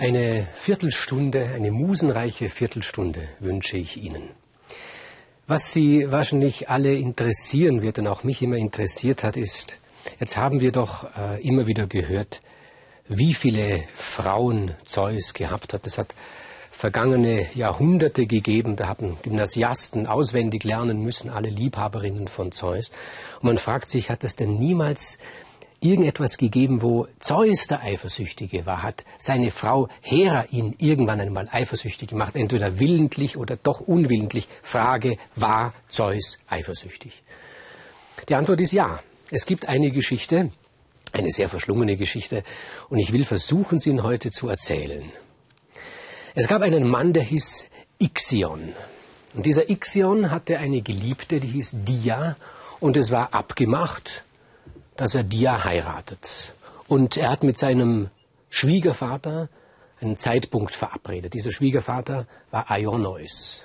Eine Viertelstunde, eine musenreiche Viertelstunde wünsche ich Ihnen. Was Sie wahrscheinlich alle interessieren wird und auch mich immer interessiert hat, ist, jetzt haben wir doch äh, immer wieder gehört, wie viele Frauen Zeus gehabt hat. Es hat vergangene Jahrhunderte gegeben, da hatten Gymnasiasten auswendig lernen müssen, alle Liebhaberinnen von Zeus. Und man fragt sich, hat es denn niemals irgendetwas gegeben, wo Zeus der Eifersüchtige war, hat seine Frau Hera ihn irgendwann einmal eifersüchtig gemacht, entweder willentlich oder doch unwillentlich. Frage, war Zeus eifersüchtig? Die Antwort ist ja. Es gibt eine Geschichte, eine sehr verschlungene Geschichte, und ich will versuchen, sie Ihnen heute zu erzählen. Es gab einen Mann, der hieß Ixion. Und dieser Ixion hatte eine Geliebte, die hieß Dia, und es war abgemacht, dass er Dia heiratet. Und er hat mit seinem Schwiegervater einen Zeitpunkt verabredet. Dieser Schwiegervater war Aioneus.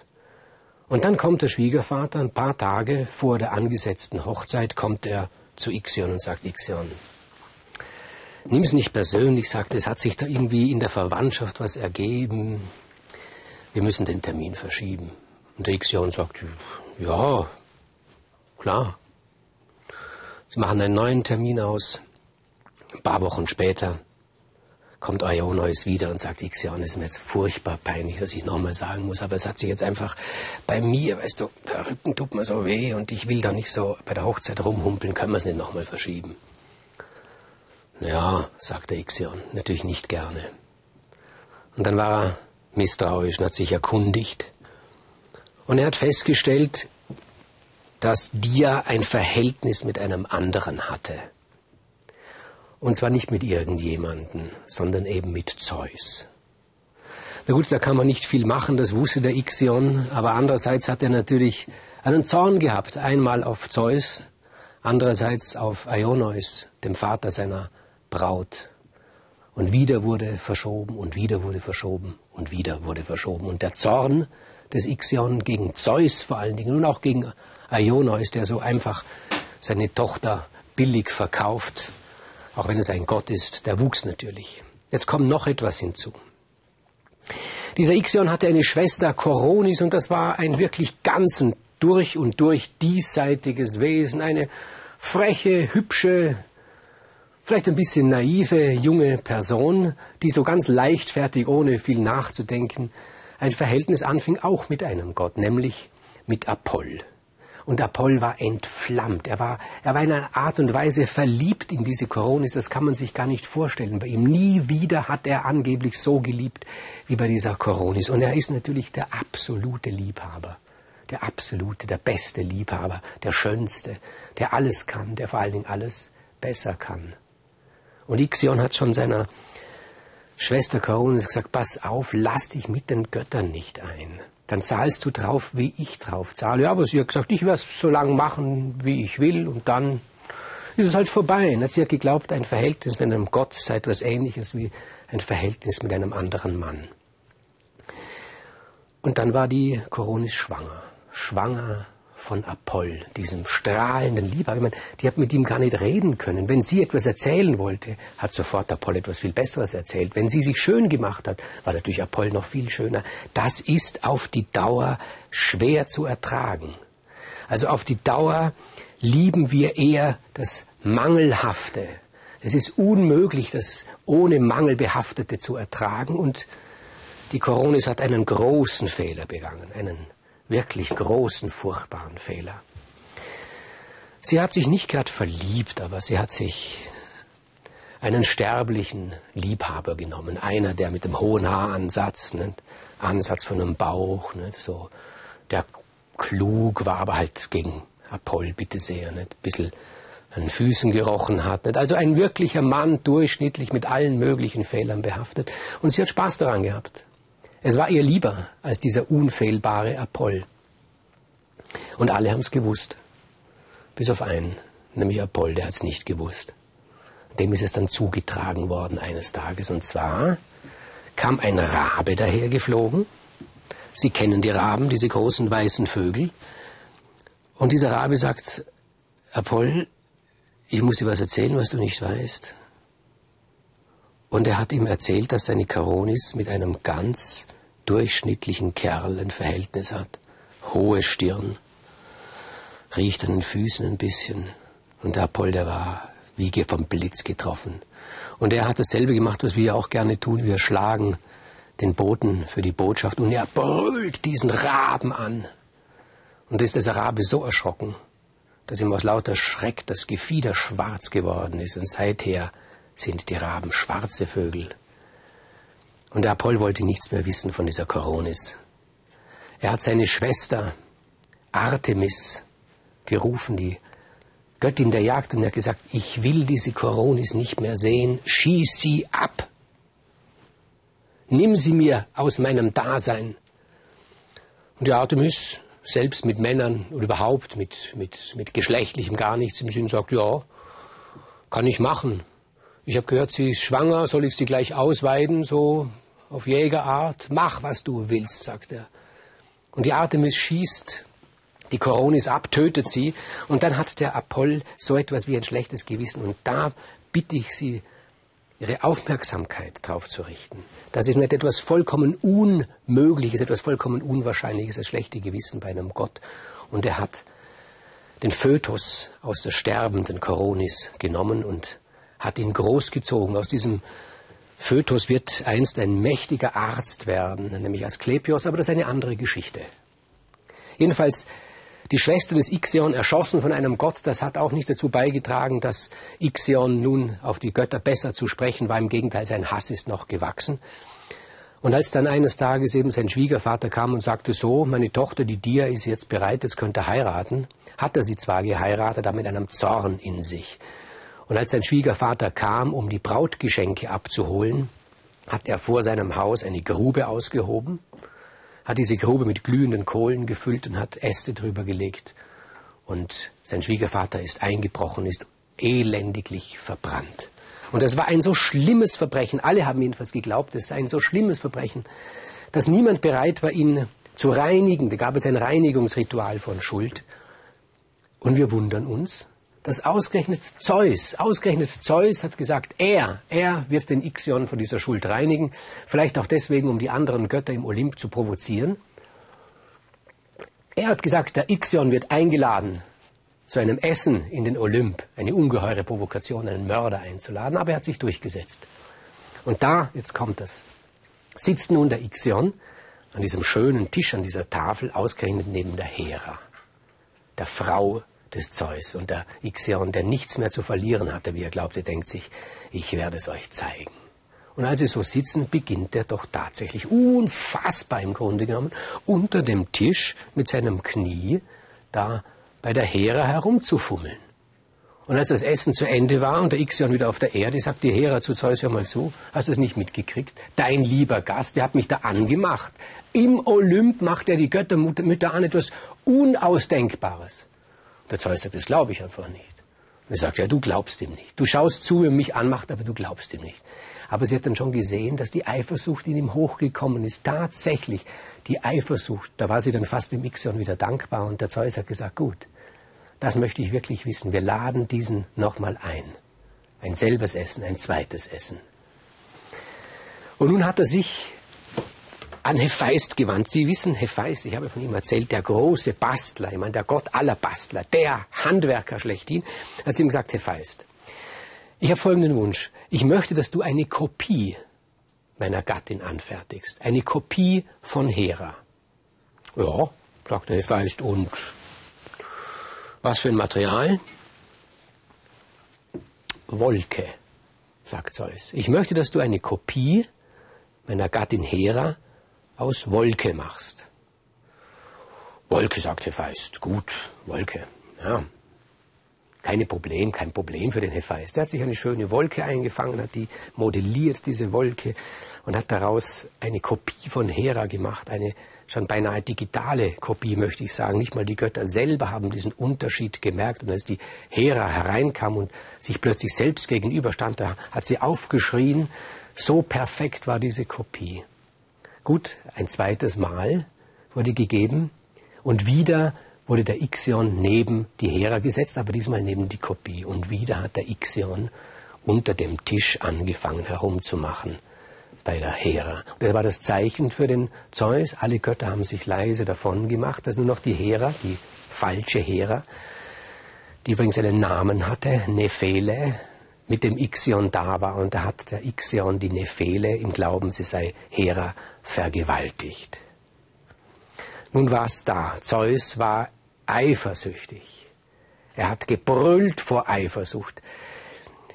Und dann kommt der Schwiegervater, ein paar Tage vor der angesetzten Hochzeit, kommt er zu Ixion und sagt, Ixion, nimm es nicht persönlich, sagt, es hat sich da irgendwie in der Verwandtschaft was ergeben. Wir müssen den Termin verschieben. Und der Ixion sagt, ja, klar, Machen einen neuen Termin aus. Ein paar Wochen später kommt Ioneus wieder und sagt, Ixion, es ist mir jetzt furchtbar peinlich, dass ich nochmal sagen muss, aber es hat sich jetzt einfach bei mir, weißt du, der Rücken tut mir so weh und ich will da nicht so bei der Hochzeit rumhumpeln, können wir es nicht nochmal verschieben? Ja, sagt der Ixion, natürlich nicht gerne. Und dann war er misstrauisch und hat sich erkundigt. Und er hat festgestellt, dass Dia ein Verhältnis mit einem anderen hatte. Und zwar nicht mit irgendjemanden, sondern eben mit Zeus. Na gut, da kann man nicht viel machen, das wusste der Ixion, aber andererseits hat er natürlich einen Zorn gehabt, einmal auf Zeus, andererseits auf Ioneus, dem Vater seiner Braut. Und wieder wurde verschoben und wieder wurde verschoben und wieder wurde verschoben. Und der Zorn des Ixion gegen Zeus vor allen Dingen und auch gegen Ioneus, der so einfach seine Tochter billig verkauft, auch wenn es ein Gott ist, der wuchs natürlich. Jetzt kommt noch etwas hinzu. Dieser Ixion hatte eine Schwester Koronis und das war ein wirklich ganz und durch und durch diesseitiges Wesen, eine freche, hübsche, vielleicht ein bisschen naive junge Person, die so ganz leichtfertig, ohne viel nachzudenken, ein Verhältnis anfing, auch mit einem Gott, nämlich mit Apoll. Und Apoll war entflammt. Er war, er war in einer Art und Weise verliebt in diese Koronis. Das kann man sich gar nicht vorstellen bei ihm. Nie wieder hat er angeblich so geliebt wie bei dieser Koronis. Und er ist natürlich der absolute Liebhaber. Der absolute, der beste Liebhaber, der schönste, der alles kann, der vor allen Dingen alles besser kann. Und Ixion hat schon seiner Schwester Koronis gesagt, pass auf, lass dich mit den Göttern nicht ein dann zahlst du drauf, wie ich drauf zahle. Ja, aber sie hat gesagt, ich werde es so lange machen, wie ich will und dann ist es halt vorbei. Und sie hat geglaubt, ein Verhältnis mit einem Gott sei etwas Ähnliches wie ein Verhältnis mit einem anderen Mann. Und dann war die Koronis schwanger. Schwanger von Apoll, diesem strahlenden Liebhaber. Die hat mit ihm gar nicht reden können. Wenn sie etwas erzählen wollte, hat sofort Apoll etwas viel Besseres erzählt. Wenn sie sich schön gemacht hat, war natürlich Apoll noch viel schöner. Das ist auf die Dauer schwer zu ertragen. Also auf die Dauer lieben wir eher das Mangelhafte. Es ist unmöglich, das ohne Mangel behaftete zu ertragen und die Koronis hat einen großen Fehler begangen, einen wirklich großen, furchtbaren Fehler. Sie hat sich nicht gerade verliebt, aber sie hat sich einen sterblichen Liebhaber genommen. Einer, der mit dem hohen Haaransatz, nicht? Ansatz von einem Bauch, nicht? so, der klug war, aber halt gegen Apoll, bitte sehr, nicht? ein bisschen an Füßen gerochen hat. Nicht? Also ein wirklicher Mann, durchschnittlich mit allen möglichen Fehlern behaftet. Und sie hat Spaß daran gehabt. Es war ihr lieber als dieser unfehlbare Apoll. Und alle haben es gewusst. Bis auf einen, nämlich Apoll, der hat es nicht gewusst. Dem ist es dann zugetragen worden eines Tages. Und zwar kam ein Rabe dahergeflogen. Sie kennen die Raben, diese großen weißen Vögel. Und dieser Rabe sagt, Apoll, ich muss dir was erzählen, was du nicht weißt. Und er hat ihm erzählt, dass seine Karonis mit einem ganz durchschnittlichen Kerl ein Verhältnis hat. Hohe Stirn, riecht an den Füßen ein bisschen. Und der Apoll, der war wie vom Blitz getroffen. Und er hat dasselbe gemacht, was wir auch gerne tun. Wir schlagen den Boten für die Botschaft und er brüllt diesen Raben an. Und ist der Rabe so erschrocken, dass ihm aus lauter Schreck das Gefieder schwarz geworden ist. Und seither sind die Raben schwarze Vögel. Und der Apoll wollte nichts mehr wissen von dieser Koronis. Er hat seine Schwester Artemis gerufen, die Göttin der Jagd, und er hat gesagt, ich will diese Koronis nicht mehr sehen, schieß sie ab. Nimm sie mir aus meinem Dasein. Und die Artemis, selbst mit Männern oder überhaupt mit, mit, mit geschlechtlichem gar nichts im Sinn, sagt, ja, kann ich machen. Ich habe gehört, sie ist schwanger, soll ich sie gleich ausweiden, so auf Jägerart? Mach, was du willst, sagt er. Und die Artemis schießt die Koronis ab, tötet sie und dann hat der Apoll so etwas wie ein schlechtes Gewissen und da bitte ich Sie, Ihre Aufmerksamkeit darauf zu richten. Das ist nicht etwas vollkommen Unmögliches, etwas vollkommen Unwahrscheinliches, das schlechte Gewissen bei einem Gott. Und er hat den Fötus aus der sterbenden Koronis genommen und hat ihn großgezogen. Aus diesem Fötus wird einst ein mächtiger Arzt werden, nämlich Asklepios, aber das ist eine andere Geschichte. Jedenfalls die Schwester des Ixion erschossen von einem Gott, das hat auch nicht dazu beigetragen, dass Ixion nun auf die Götter besser zu sprechen war. Im Gegenteil, sein Hass ist noch gewachsen. Und als dann eines Tages eben sein Schwiegervater kam und sagte, so, meine Tochter, die Dia ist jetzt bereit, jetzt könnte heiraten, hat er sie zwar geheiratet, aber mit einem Zorn in sich. Und als sein Schwiegervater kam, um die Brautgeschenke abzuholen, hat er vor seinem Haus eine Grube ausgehoben hat diese Grube mit glühenden Kohlen gefüllt und hat Äste drüber gelegt. Und sein Schwiegervater ist eingebrochen, ist elendiglich verbrannt. Und das war ein so schlimmes Verbrechen, alle haben jedenfalls geglaubt, es sei ein so schlimmes Verbrechen, dass niemand bereit war, ihn zu reinigen. Da gab es ein Reinigungsritual von Schuld. Und wir wundern uns, dass ausgerechnet Zeus, ausgerechnet Zeus hat gesagt, er, er wird den Ixion von dieser Schuld reinigen, vielleicht auch deswegen, um die anderen Götter im Olymp zu provozieren. Er hat gesagt, der Ixion wird eingeladen zu einem Essen in den Olymp, eine ungeheure Provokation, einen Mörder einzuladen, aber er hat sich durchgesetzt. Und da, jetzt kommt es, sitzt nun der Ixion an diesem schönen Tisch, an dieser Tafel, ausgerechnet neben der Hera, der Frau des Zeus. Und der Ixion, der nichts mehr zu verlieren hatte, wie er glaubte, denkt sich, ich werde es euch zeigen. Und als sie so sitzen, beginnt er doch tatsächlich unfassbar im Grunde genommen unter dem Tisch mit seinem Knie da bei der Hera herumzufummeln. Und als das Essen zu Ende war und der Ixion wieder auf der Erde, sagt die Hera zu Zeus, hör mal so, hast du es nicht mitgekriegt? Dein lieber Gast, der hat mich da angemacht. Im Olymp macht er die Göttermütter an etwas Unausdenkbares. Der Zeus sagt, das glaube ich einfach nicht. Und er sagt, ja, du glaubst ihm nicht. Du schaust zu, wie er mich anmacht, aber du glaubst ihm nicht. Aber sie hat dann schon gesehen, dass die Eifersucht in ihm hochgekommen ist. Tatsächlich, die Eifersucht. Da war sie dann fast im Ixion wieder dankbar. Und der Zeus hat gesagt, gut, das möchte ich wirklich wissen. Wir laden diesen nochmal ein. Ein selbes Essen, ein zweites Essen. Und nun hat er sich an Hephaist gewandt. Sie wissen, Hephaist, ich habe von ihm erzählt, der große Bastler, ich meine, der Gott aller Bastler, der Handwerker schlechthin, hat zu ihm gesagt, Hephaist, ich habe folgenden Wunsch. Ich möchte, dass du eine Kopie meiner Gattin anfertigst. Eine Kopie von Hera. Ja, sagte Hephaist, und was für ein Material? Wolke, sagt Zeus. Ich möchte, dass du eine Kopie meiner Gattin Hera aus Wolke machst. Wolke, sagt Hephaist. Gut, Wolke. Ja. Keine Problem, kein Problem für den Hephaist. Er hat sich eine schöne Wolke eingefangen, hat die modelliert, diese Wolke, und hat daraus eine Kopie von Hera gemacht, eine schon beinahe digitale Kopie, möchte ich sagen. Nicht mal die Götter selber haben diesen Unterschied gemerkt. Und als die Hera hereinkam und sich plötzlich selbst gegenüberstand, da hat sie aufgeschrien, so perfekt war diese Kopie. Gut, ein zweites Mal wurde gegeben und wieder wurde der Ixion neben die Hera gesetzt, aber diesmal neben die Kopie. Und wieder hat der Ixion unter dem Tisch angefangen herumzumachen bei der Hera. Das war das Zeichen für den Zeus. Alle Götter haben sich leise davon gemacht. Das ist nur noch die Hera, die falsche Hera, die übrigens einen Namen hatte, Nephele, mit dem Ixion da war. Und da hat der Ixion die Nephele im Glauben, sie sei Hera vergewaltigt. Nun war es da. Zeus war eifersüchtig. Er hat gebrüllt vor Eifersucht.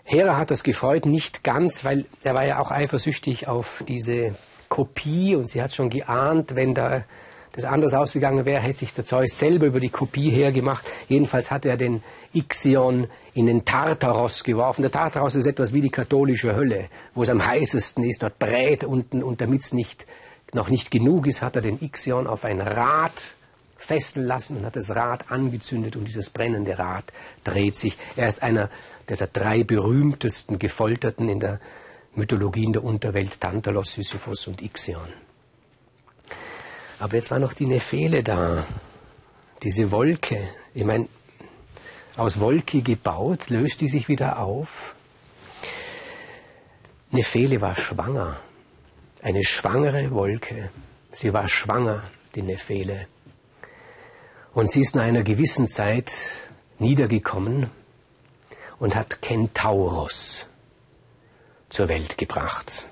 Hera hat das gefreut, nicht ganz, weil er war ja auch eifersüchtig auf diese Kopie und sie hat schon geahnt, wenn da das anders ausgegangen wäre, hätte sich der Zeus selber über die Kopie hergemacht. Jedenfalls hat er den Ixion in den Tartaros geworfen. Der Tartaros ist etwas wie die katholische Hölle, wo es am heißesten ist, dort brät unten und damit es nicht, noch nicht genug ist, hat er den Ixion auf ein Rad fesseln lassen und hat das Rad angezündet und dieses brennende Rad dreht sich. Er ist einer der drei berühmtesten Gefolterten in der Mythologie in der Unterwelt, Tantalos, Sisyphus und Ixion. Aber jetzt war noch die Nephele da, diese Wolke. Ich meine, aus Wolke gebaut, löst die sich wieder auf. Nephele war schwanger, eine schwangere Wolke. Sie war schwanger, die Nephele. Und sie ist nach einer gewissen Zeit niedergekommen und hat Kentauros zur Welt gebracht.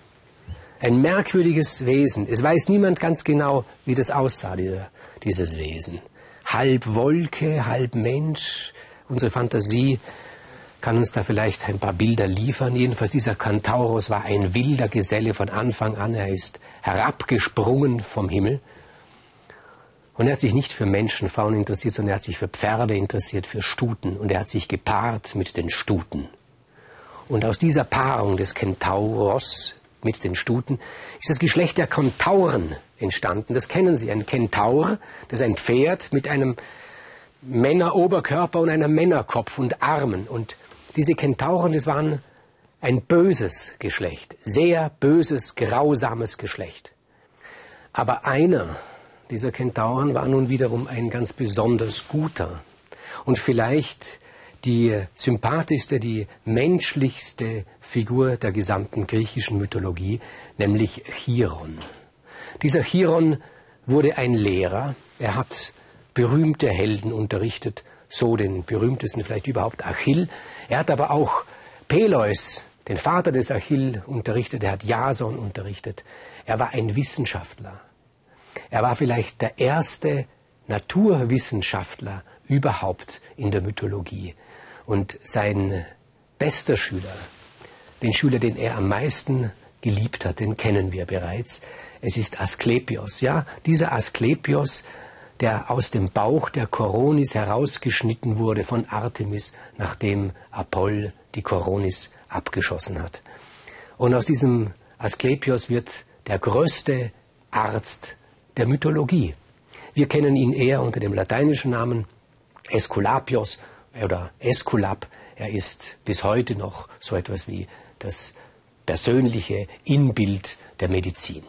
Ein merkwürdiges Wesen. Es weiß niemand ganz genau, wie das aussah, dieser, dieses Wesen. Halb Wolke, halb Mensch. Unsere Fantasie kann uns da vielleicht ein paar Bilder liefern. Jedenfalls dieser Kentauros war ein wilder Geselle von Anfang an. Er ist herabgesprungen vom Himmel und er hat sich nicht für Menschenfrauen interessiert, sondern er hat sich für Pferde interessiert, für Stuten. Und er hat sich gepaart mit den Stuten. Und aus dieser Paarung des Kentauros mit den Stuten ist das Geschlecht der Kontauren entstanden. Das kennen Sie. Ein Kentaur, das ist ein Pferd mit einem Männeroberkörper und einem Männerkopf und Armen. Und diese Kentauren, das waren ein böses Geschlecht. Sehr böses, grausames Geschlecht. Aber einer dieser Kentauren war nun wiederum ein ganz besonders guter und vielleicht die sympathischste, die menschlichste Figur der gesamten griechischen Mythologie, nämlich Chiron. Dieser Chiron wurde ein Lehrer, er hat berühmte Helden unterrichtet, so den berühmtesten vielleicht überhaupt Achill. Er hat aber auch Peleus, den Vater des Achill, unterrichtet, er hat Jason unterrichtet. Er war ein Wissenschaftler. Er war vielleicht der erste Naturwissenschaftler überhaupt in der Mythologie. Und sein bester Schüler, den Schüler, den er am meisten geliebt hat, den kennen wir bereits. Es ist Asklepios. Ja, dieser Asklepios, der aus dem Bauch der Koronis herausgeschnitten wurde von Artemis, nachdem Apoll die Koronis abgeschossen hat. Und aus diesem Asklepios wird der größte Arzt der Mythologie. Wir kennen ihn eher unter dem lateinischen Namen Aesculapios oder Esculap. Er ist bis heute noch so etwas wie das persönliche Inbild der Medizin.